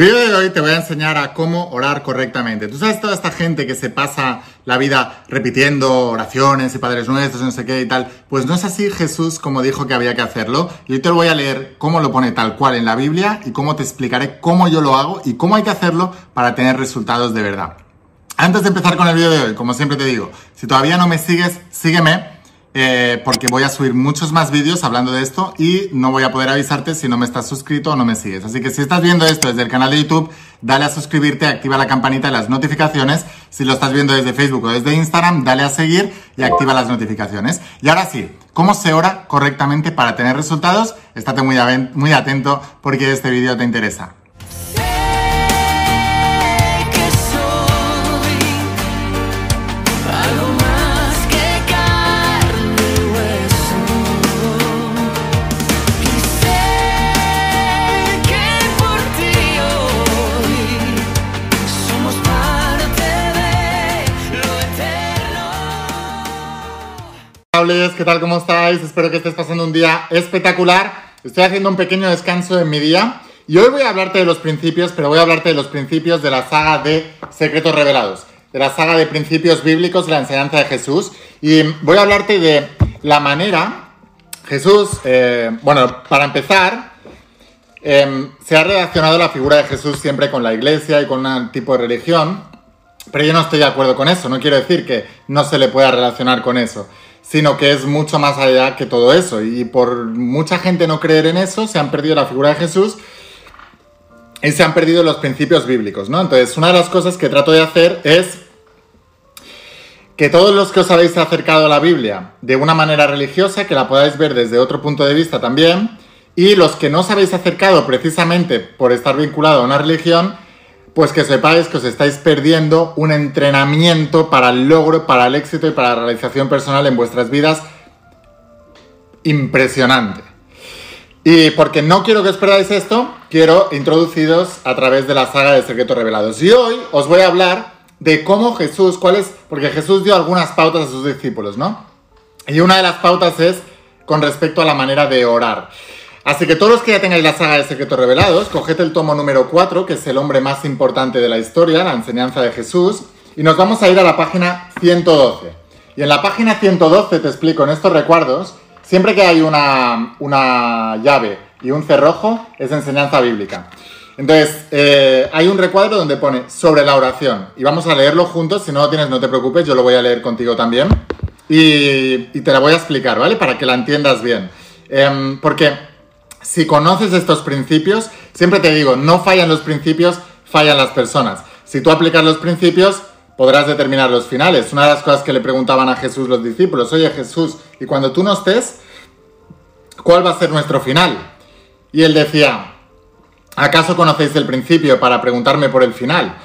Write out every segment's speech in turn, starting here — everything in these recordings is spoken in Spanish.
vídeo de hoy te voy a enseñar a cómo orar correctamente. Tú sabes toda esta gente que se pasa la vida repitiendo oraciones y padres nuestros, no sé qué y tal. Pues no es así Jesús como dijo que había que hacerlo. Y hoy te lo voy a leer cómo lo pone tal cual en la Biblia y cómo te explicaré cómo yo lo hago y cómo hay que hacerlo para tener resultados de verdad. Antes de empezar con el vídeo de hoy, como siempre te digo, si todavía no me sigues, sígueme eh, porque voy a subir muchos más vídeos hablando de esto y no voy a poder avisarte si no me estás suscrito o no me sigues. Así que si estás viendo esto desde el canal de YouTube, dale a suscribirte, activa la campanita y las notificaciones. Si lo estás viendo desde Facebook o desde Instagram, dale a seguir y activa las notificaciones. Y ahora sí, ¿cómo se ora correctamente para tener resultados? Estate muy atento porque este vídeo te interesa. ¿Qué tal? ¿Cómo estáis? Espero que estés pasando un día espectacular. Estoy haciendo un pequeño descanso en mi día y hoy voy a hablarte de los principios, pero voy a hablarte de los principios de la saga de Secretos Revelados, de la saga de principios bíblicos de la enseñanza de Jesús y voy a hablarte de la manera, Jesús, eh, bueno, para empezar, em, se ha relacionado la figura de Jesús siempre con la iglesia y con un tipo de religión, pero yo no estoy de acuerdo con eso, no quiero decir que no se le pueda relacionar con eso sino que es mucho más allá que todo eso. Y por mucha gente no creer en eso, se han perdido la figura de Jesús y se han perdido los principios bíblicos, ¿no? Entonces, una de las cosas que trato de hacer es que todos los que os habéis acercado a la Biblia de una manera religiosa, que la podáis ver desde otro punto de vista también, y los que no os habéis acercado precisamente por estar vinculado a una religión, pues que sepáis que os estáis perdiendo un entrenamiento para el logro, para el éxito y para la realización personal en vuestras vidas impresionante. Y porque no quiero que os perdáis esto, quiero introduciros a través de la saga de Secretos Revelados. Y hoy os voy a hablar de cómo Jesús, cuál es, porque Jesús dio algunas pautas a sus discípulos, ¿no? Y una de las pautas es con respecto a la manera de orar. Así que todos los que ya tengáis la saga de Secretos Revelados, coged el tomo número 4, que es el hombre más importante de la historia, la enseñanza de Jesús, y nos vamos a ir a la página 112. Y en la página 112 te explico en estos recuerdos, siempre que hay una, una llave y un cerrojo, es enseñanza bíblica. Entonces, eh, hay un recuadro donde pone sobre la oración. Y vamos a leerlo juntos. Si no lo tienes, no te preocupes, yo lo voy a leer contigo también. Y, te la voy a explicar, ¿vale? Para que la entiendas bien. Eh, porque si conoces estos principios, siempre te digo, no fallan los principios, fallan las personas. Si tú aplicas los principios, podrás determinar los finales. Una de las cosas que le preguntaban a Jesús los discípulos, oye Jesús, y cuando tú no estés, ¿cuál va a ser nuestro final? Y él decía, ¿acaso conocéis el principio para preguntarme por el final?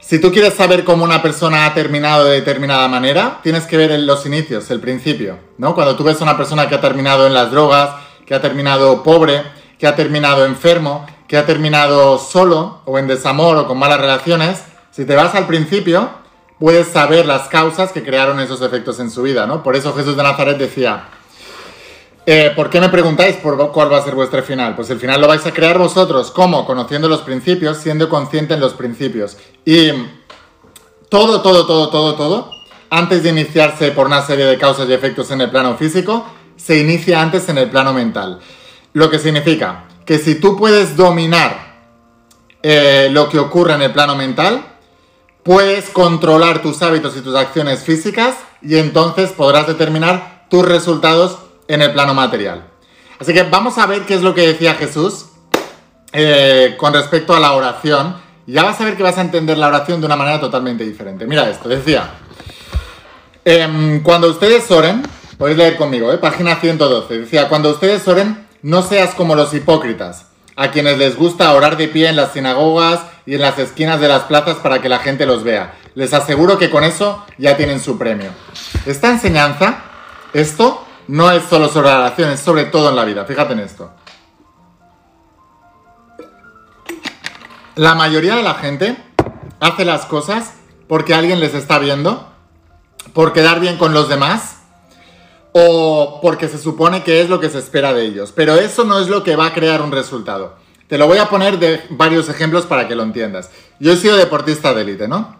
Si tú quieres saber cómo una persona ha terminado de determinada manera, tienes que ver los inicios, el principio, ¿no? Cuando tú ves a una persona que ha terminado en las drogas, que ha terminado pobre, que ha terminado enfermo, que ha terminado solo o en desamor o con malas relaciones, si te vas al principio, puedes saber las causas que crearon esos efectos en su vida, ¿no? Por eso Jesús de Nazaret decía, eh, ¿por qué me preguntáis por cuál va a ser vuestro final? Pues el final lo vais a crear vosotros. ¿Cómo? Conociendo los principios, siendo consciente en los principios. Y todo, todo, todo, todo, todo, antes de iniciarse por una serie de causas y efectos en el plano físico, se inicia antes en el plano mental. Lo que significa que si tú puedes dominar eh, lo que ocurre en el plano mental, puedes controlar tus hábitos y tus acciones físicas y entonces podrás determinar tus resultados en el plano material. Así que vamos a ver qué es lo que decía Jesús eh, con respecto a la oración. Ya vas a ver que vas a entender la oración de una manera totalmente diferente. Mira esto, decía, em, cuando ustedes oren, Podéis leer conmigo, ¿eh? página 112. Decía, cuando ustedes oren, no seas como los hipócritas, a quienes les gusta orar de pie en las sinagogas y en las esquinas de las plazas para que la gente los vea. Les aseguro que con eso ya tienen su premio. Esta enseñanza, esto, no es solo sobre la oración, es sobre todo en la vida. Fíjate en esto. La mayoría de la gente hace las cosas porque alguien les está viendo, por quedar bien con los demás o porque se supone que es lo que se espera de ellos. Pero eso no es lo que va a crear un resultado. te lo voy a poner de varios ejemplos para que lo entiendas. Yo he sido deportista de élite, ¿no?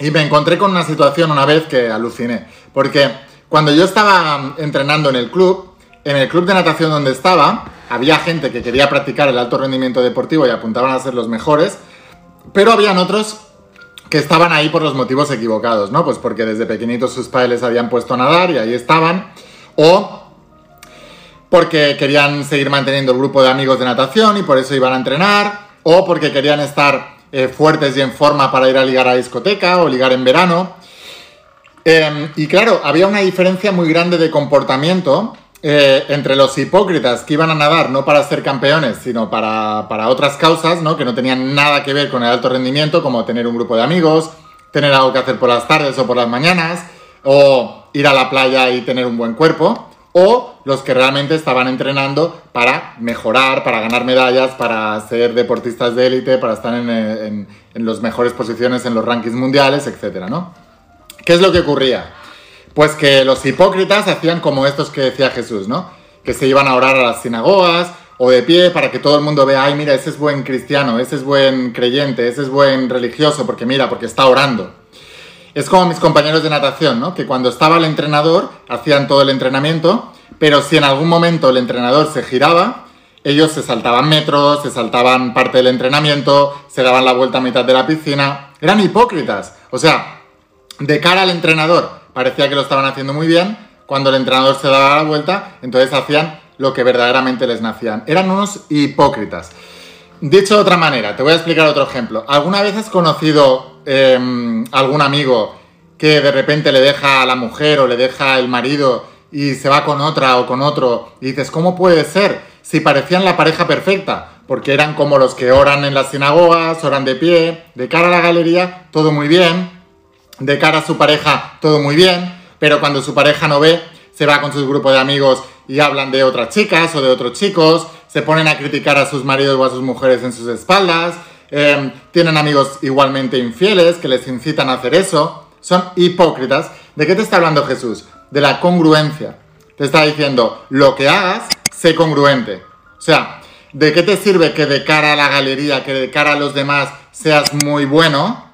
Y me encontré con una situación una vez que aluciné, porque cuando yo estaba entrenando en el club, en el club de natación donde estaba, había gente que quería practicar el alto rendimiento deportivo y apuntaban a ser los mejores, pero habían otros que estaban ahí por los motivos equivocados, ¿no? Pues porque desde pequeñitos sus padres les habían puesto a nadar y ahí estaban, o porque querían seguir manteniendo el grupo de amigos de natación y por eso iban a entrenar, o porque querían estar eh, fuertes y en forma para ir a ligar a discoteca o ligar en verano. Em, y claro, había una diferencia muy grande de comportamiento eh, entre los hipócritas que iban a nadar no para ser campeones, sino para, para, otras causas, ¿no? que no tenían nada que ver con el alto rendimiento, como tener un grupo de amigos, tener algo que hacer por las tardes o por las mañanas, o ir a la playa y tener un buen cuerpo, o los que realmente estaban entrenando para mejorar, para ganar medallas, para ser deportistas de élite, para estar en, en, las mejores posiciones en los rankings mundiales, etc. ¿no? ¿Qué es lo que ocurría? Pues que los hipócritas hacían como estos que decía Jesús, ¿no? Que se iban a orar a las sinagogas o de pie para que todo el mundo vea, ay, mira, ese es buen cristiano, ese es buen creyente, ese es buen religioso, porque mira, porque está orando. Es como mis compañeros de natación, ¿no? Que cuando estaba el entrenador hacían todo el entrenamiento, pero si en algún momento el entrenador se giraba, ellos se saltaban metros, se saltaban parte del entrenamiento, se daban la vuelta a mitad de la piscina. Eran hipócritas. O sea, de cara al entrenador, parecía que lo estaban haciendo muy bien, cuando el entrenador se daba la vuelta, entonces hacían lo que verdaderamente les nacían. Eran unos hipócritas. Dicho de otra manera, te voy a explicar otro ejemplo. ¿Alguna vez has conocido eh, algún amigo que de repente le deja a la mujer o le deja el marido y se va con otra o con otro y dices, ¿cómo puede ser? Si parecían la pareja perfecta, porque eran como los que oran en las sinagogas, oran de pie, de cara a la galería, todo muy bien, de cara a su pareja todo muy bien, pero cuando su pareja no ve, se va con su grupo de amigos y hablan de otras chicas o de otros chicos, se ponen a criticar a sus maridos o a sus mujeres en sus espaldas, eh, tienen amigos igualmente infieles que les incitan a hacer eso, son hipócritas. ¿De qué te está hablando Jesús? De la congruencia. Te está diciendo, lo que hagas, sé congruente. O sea, ¿de qué te sirve que de cara a la galería, que de cara a los demás seas muy bueno?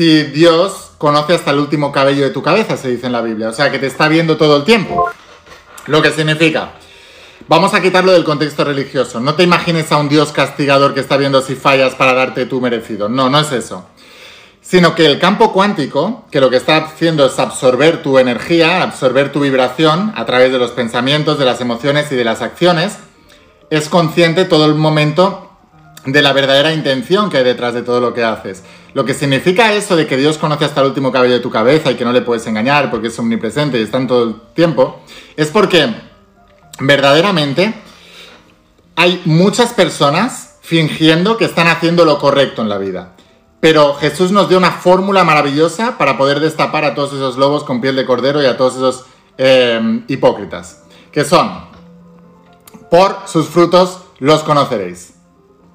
Si Dios conoce hasta el último cabello de tu cabeza, se dice en la Biblia. O sea, que te está viendo todo el tiempo. Lo que significa, vamos a quitarlo del contexto religioso. No te imagines a un Dios castigador que está viendo si fallas para darte tu merecido. No, no es eso. Sino que el campo cuántico, que lo que está haciendo es absorber tu energía, absorber tu vibración a través de los pensamientos, de las emociones y de las acciones, es consciente todo el momento de la verdadera intención que hay detrás de todo lo que haces. Lo que significa eso de que Dios conoce hasta el último cabello de tu cabeza y que no le puedes engañar porque es omnipresente y está en todo el tiempo, es porque verdaderamente hay muchas personas fingiendo que están haciendo lo correcto en la vida. Pero Jesús nos dio una fórmula maravillosa para poder destapar a todos esos lobos con piel de cordero y a todos esos eh, hipócritas, que son, por sus frutos los conoceréis.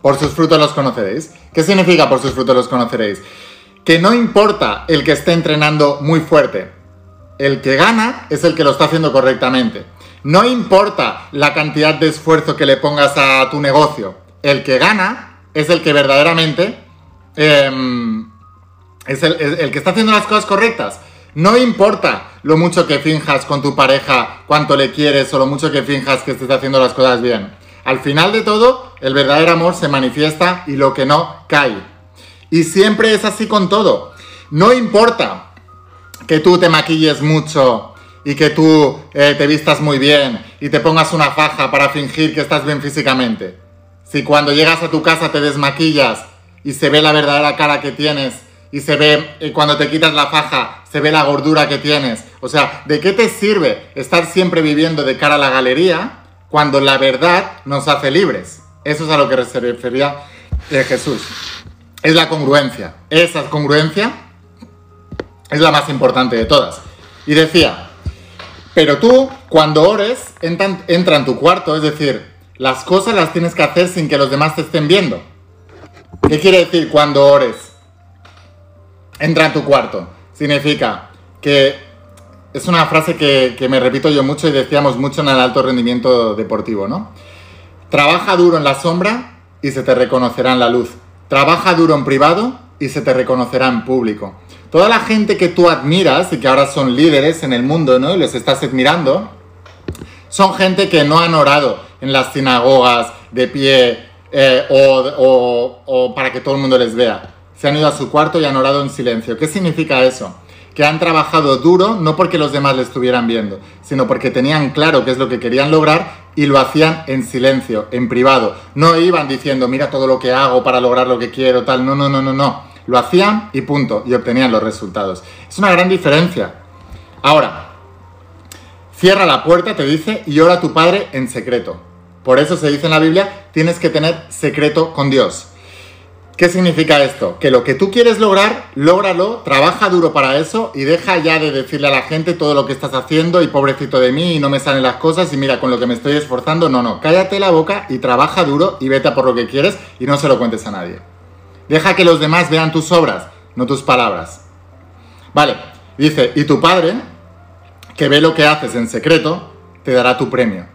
Por sus frutos los conoceréis. ¿Qué significa por sus frutos los conoceréis? Que no importa el que esté entrenando muy fuerte. El que gana es el que lo está haciendo correctamente. No importa la cantidad de esfuerzo que le pongas a tu negocio. El que gana es el que verdaderamente eh, es el, el que está haciendo las cosas correctas. No importa lo mucho que finjas con tu pareja, cuánto le quieres o lo mucho que finjas que estés haciendo las cosas bien. Al final de todo, el verdadero amor se manifiesta y lo que no cae. Y siempre es así con todo. No importa que tú te maquilles mucho y que tú eh, te vistas muy bien y te pongas una faja para fingir que estás bien físicamente. Si cuando llegas a tu casa te desmaquillas y se ve la verdadera cara que tienes y se ve eh, cuando te quitas la faja, se ve la gordura que tienes. O sea, ¿de qué te sirve estar siempre viviendo de cara a la galería cuando la verdad nos hace libres. Eso es a lo que se refería eh, Jesús. Es la congruencia. Esa congruencia es la más importante de todas. Y decía, pero tú cuando ores entra, entra en tu cuarto, es decir, las cosas las tienes que hacer sin que los demás te estén viendo. ¿Qué quiere decir cuando ores? Entra en tu cuarto. Significa que es una frase que, me repito yo mucho y decíamos mucho en el alto rendimiento deportivo, ¿no? Trabaja duro en la sombra y se te reconocerá en la luz. Trabaja duro en privado y se te reconocerá en público. Toda la gente que tú admiras y que ahora son líderes en el mundo, ¿no? Y los estás admirando, son gente que no han orado en las sinagogas de pie eh, o, o para que todo el mundo les vea. Se han ido a su cuarto y han orado en silencio. ¿Qué significa eso? Que han trabajado duro no porque los demás le estuvieran viendo, sino porque tenían claro qué es lo que querían lograr y lo hacían en silencio, en privado. No iban diciendo, mira todo lo que hago para lograr lo que quiero, tal. No, no, no, no, no. Lo hacían y punto, y obtenían los resultados. Es una gran diferencia. Ahora, cierra la puerta, te dice, y ora a tu padre en secreto. Por eso se dice en la Biblia, tienes que tener secreto con Dios. ¿Qué significa esto? Que lo que tú quieres lograr, lógralo, trabaja duro para eso y deja ya de decirle a la gente todo lo que estás haciendo y pobrecito de mí y no me salen las cosas y mira con lo que me estoy esforzando. No, no, cállate la boca y trabaja duro y vete a por lo que quieres y no se lo cuentes a nadie. Deja que los demás vean tus obras, no tus palabras. Vale, dice, y tu padre, que ve lo que haces en secreto, te dará tu premio.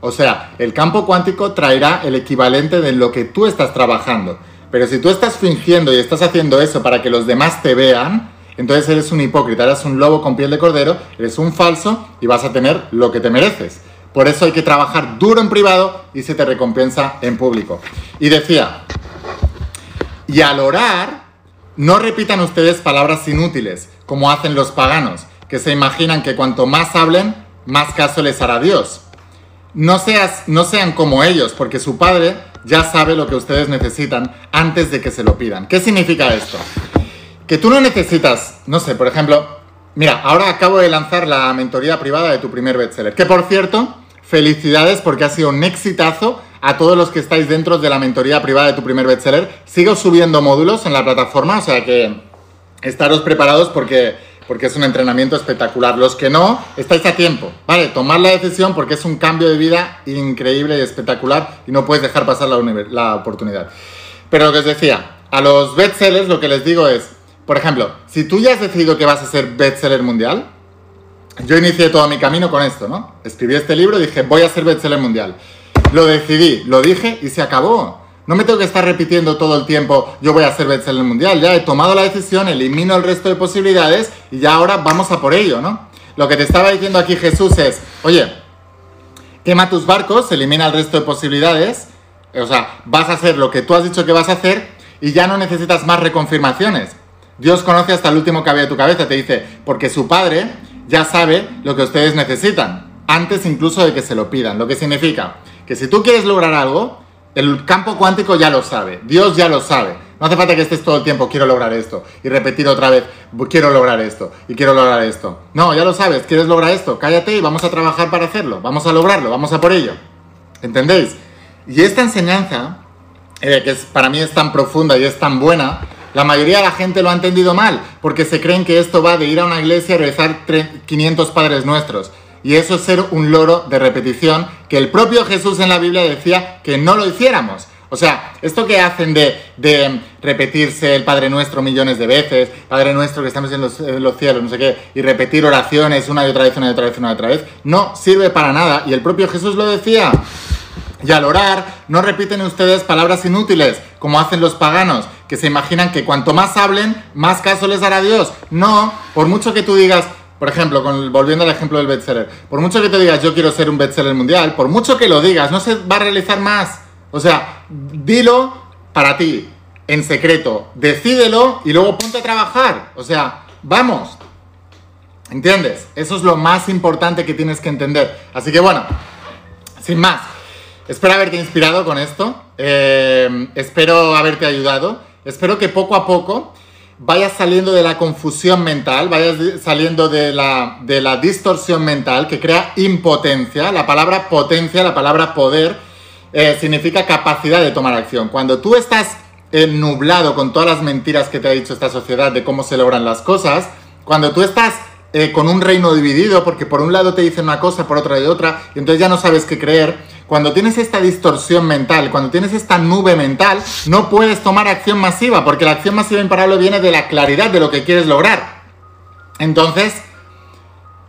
O sea, el campo cuántico traerá el equivalente de lo que tú estás trabajando. Pero si tú estás fingiendo y estás haciendo eso para que los demás te vean, entonces eres un hipócrita, eres un lobo con piel de cordero, eres un falso y vas a tener lo que te mereces. Por eso hay que trabajar duro en privado y se te recompensa en público. Y decía, y al orar, no repitan ustedes palabras inútiles, como hacen los paganos, que se imaginan que cuanto más hablen, más caso les hará Dios. No, seas, no sean como ellos, porque su Padre ya sabe lo que ustedes necesitan antes de que se lo pidan. ¿Qué significa esto? Que tú no necesitas, no sé, por ejemplo, mira, ahora acabo de lanzar la mentoría privada de tu primer bestseller, que por cierto, felicidades porque ha sido un exitazo a todos los que estáis dentro de la mentoría privada de tu primer bestseller. Sigo subiendo módulos en la plataforma, o sea que estaros preparados porque porque es un entrenamiento espectacular. Los que no, estáis a tiempo, ¿vale? Tomad la decisión porque es un cambio de vida increíble y espectacular y no puedes dejar pasar la, la oportunidad. Pero lo que os decía, a los bestsellers lo que les digo es, por ejemplo, si tú ya has decidido que vas a ser bestseller mundial, yo inicié todo mi camino con esto, ¿no? Escribí este libro y dije, voy a ser bestseller mundial. Lo decidí, lo dije y se acabó. No me tengo que estar repitiendo todo el tiempo, yo voy a ser bestseller mundial. Ya he tomado la decisión, elimino el resto de posibilidades y ya ahora vamos a por ello, ¿no? Lo que te estaba diciendo aquí Jesús es, oye, quema tus barcos, elimina el resto de posibilidades, o sea, vas a hacer lo que tú has dicho que vas a hacer y ya no necesitas más reconfirmaciones. Dios conoce hasta el último había de tu cabeza, te dice, porque su Padre ya sabe lo que ustedes necesitan, antes incluso de que se lo pidan. Lo que significa que si tú quieres lograr algo, el campo cuántico ya lo sabe, Dios ya lo sabe. No hace falta que estés todo el tiempo, quiero lograr esto, y repetir otra vez, quiero lograr esto, y quiero lograr esto. No, ya lo sabes, quieres lograr esto, cállate y vamos a trabajar para hacerlo, vamos a lograrlo, vamos a por ello. ¿Entendéis? Y esta enseñanza, eh, que para mí es tan profunda y es tan buena, la mayoría de la gente lo ha entendido mal, porque se creen que esto va de ir a una iglesia y rezar 500 padres nuestros. Y eso es ser un loro de repetición que el propio Jesús en la Biblia decía que no lo hiciéramos. O sea, esto que hacen de, repetirse el Padre Nuestro millones de veces, Padre Nuestro que estamos en los, cielos, no sé qué, y repetir oraciones una y otra vez, una y otra vez, una y otra vez, no sirve para nada. Y el propio Jesús lo decía. Y al orar, no repiten ustedes palabras inútiles, como hacen los paganos, que se imaginan que cuanto más hablen, más caso les hará Dios. No, por mucho que tú digas, por ejemplo, volviendo al ejemplo del bestseller, por mucho que te digas yo quiero ser un bestseller mundial, por mucho que lo digas, no se va a realizar más. O sea, dilo para ti, en secreto, decídelo y luego ponte a trabajar. O sea, vamos. ¿Entiendes? Eso es lo más importante que tienes que entender. Así que bueno, sin más, espero haberte inspirado con esto, eh, espero haberte ayudado, espero que poco a poco vayas saliendo de la confusión mental, vayas saliendo de la, de la distorsión mental que crea impotencia. La palabra potencia, la palabra poder, eh, significa capacidad de tomar acción. Cuando tú estás nublado con todas las mentiras que te ha dicho esta sociedad de cómo se logran las cosas, cuando tú estás eh, con un reino dividido, porque por un lado te dicen una cosa, por otra de otra, y entonces ya no sabes qué creer. Cuando tienes esta distorsión mental, cuando tienes esta nube mental, no puedes tomar acción masiva, porque la acción masiva imparable viene de la claridad de lo que quieres lograr. Entonces,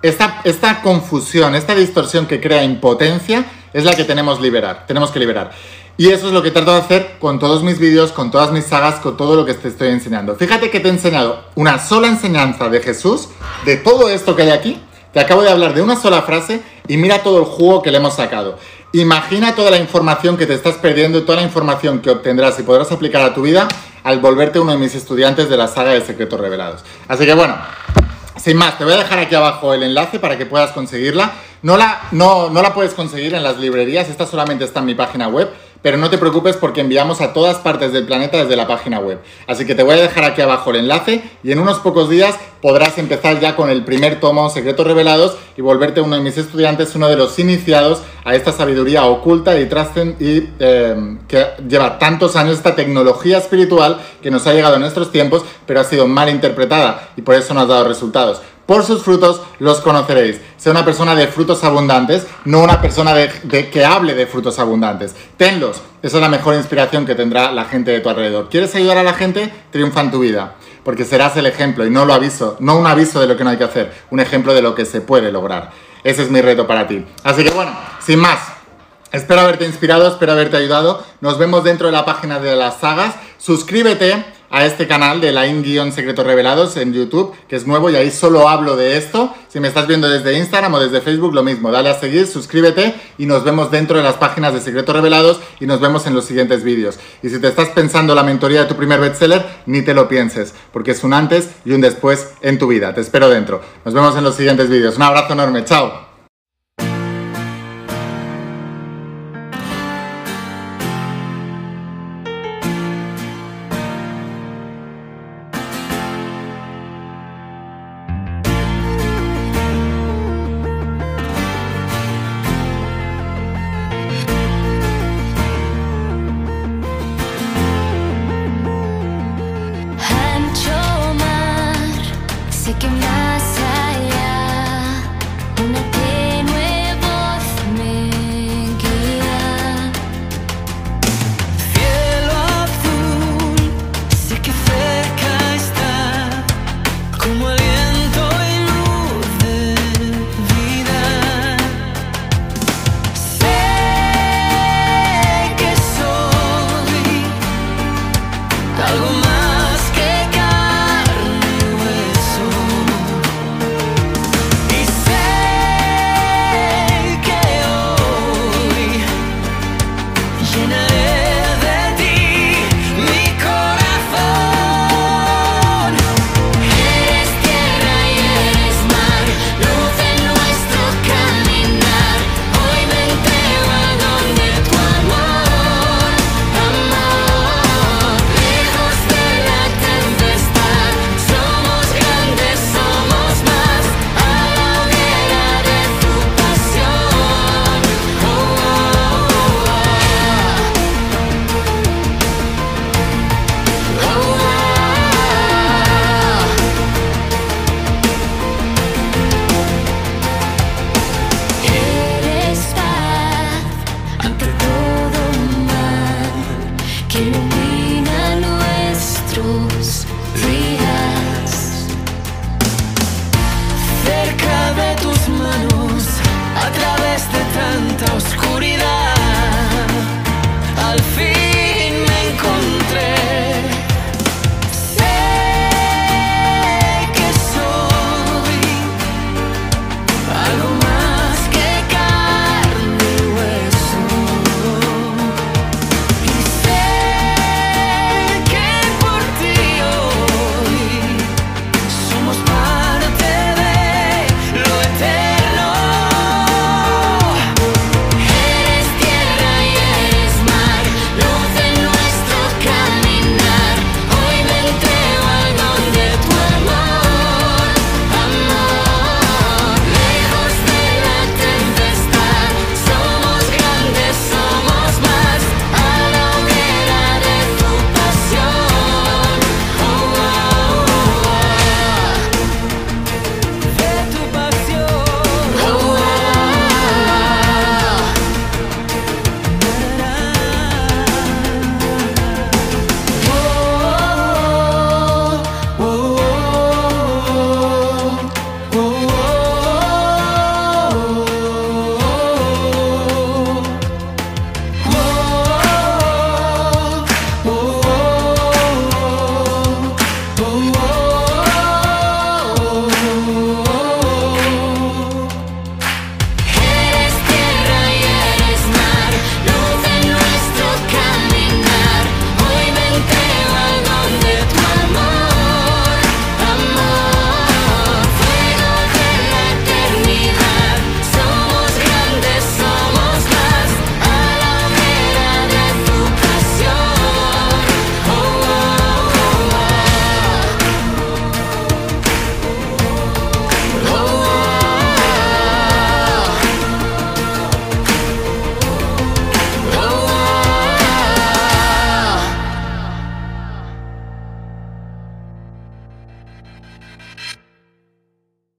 esta, esta confusión, esta distorsión que crea impotencia, es la que tenemos liberar, tenemos que liberar. Y eso es lo que trato de hacer con todos mis vídeos, con todas mis sagas, con todo lo que te estoy enseñando. Fíjate que te he enseñado una sola enseñanza de Jesús, de todo esto que hay aquí. Te acabo de hablar de una sola frase y mira todo el jugo que le hemos sacado. Imagina toda la información que te estás perdiendo toda la información que obtendrás y podrás aplicar a tu vida al volverte uno de mis estudiantes de la saga de secretos revelados. Así que bueno, sin más, te voy a dejar aquí abajo el enlace para que puedas conseguirla. No la, no, no la puedes conseguir en las librerías, esta solamente está en mi página web pero no te preocupes porque enviamos a todas partes del planeta desde la página web. Así que te voy a dejar aquí abajo el enlace y en unos pocos días podrás empezar ya con el primer tomo Secretos Revelados y volverte uno de mis estudiantes, uno de los iniciados a esta sabiduría oculta y, y eh, que lleva tantos años, esta tecnología espiritual que nos ha llegado en nuestros tiempos, pero ha sido mal interpretada y por eso no ha dado resultados. Por sus frutos los conoceréis. Sea una persona de frutos abundantes, no una persona de, que hable de frutos abundantes. Tenlos. Esa es la mejor inspiración que tendrá la gente de tu alrededor. ¿Quieres ayudar a la gente? Triunfa en tu vida. Porque serás el ejemplo y no lo aviso, no un aviso de lo que no hay que hacer, un ejemplo de lo que se puede lograr. Ese es mi reto para ti. Así que bueno, sin más, espero haberte inspirado, espero haberte ayudado. Nos vemos dentro de la página de las sagas. Suscríbete a este canal de la guion secretos revelados en YouTube, que es nuevo y ahí solo hablo de esto. Si me estás viendo desde Instagram o desde Facebook, lo mismo. Dale a seguir, suscríbete y nos vemos dentro de las páginas de secretos revelados y nos vemos en los siguientes vídeos. Y si te estás pensando la mentoría de tu primer bestseller, ni te lo pienses, porque es un antes y un después en tu vida. Te espero dentro. Nos vemos en los siguientes vídeos. Un abrazo enorme. Chao.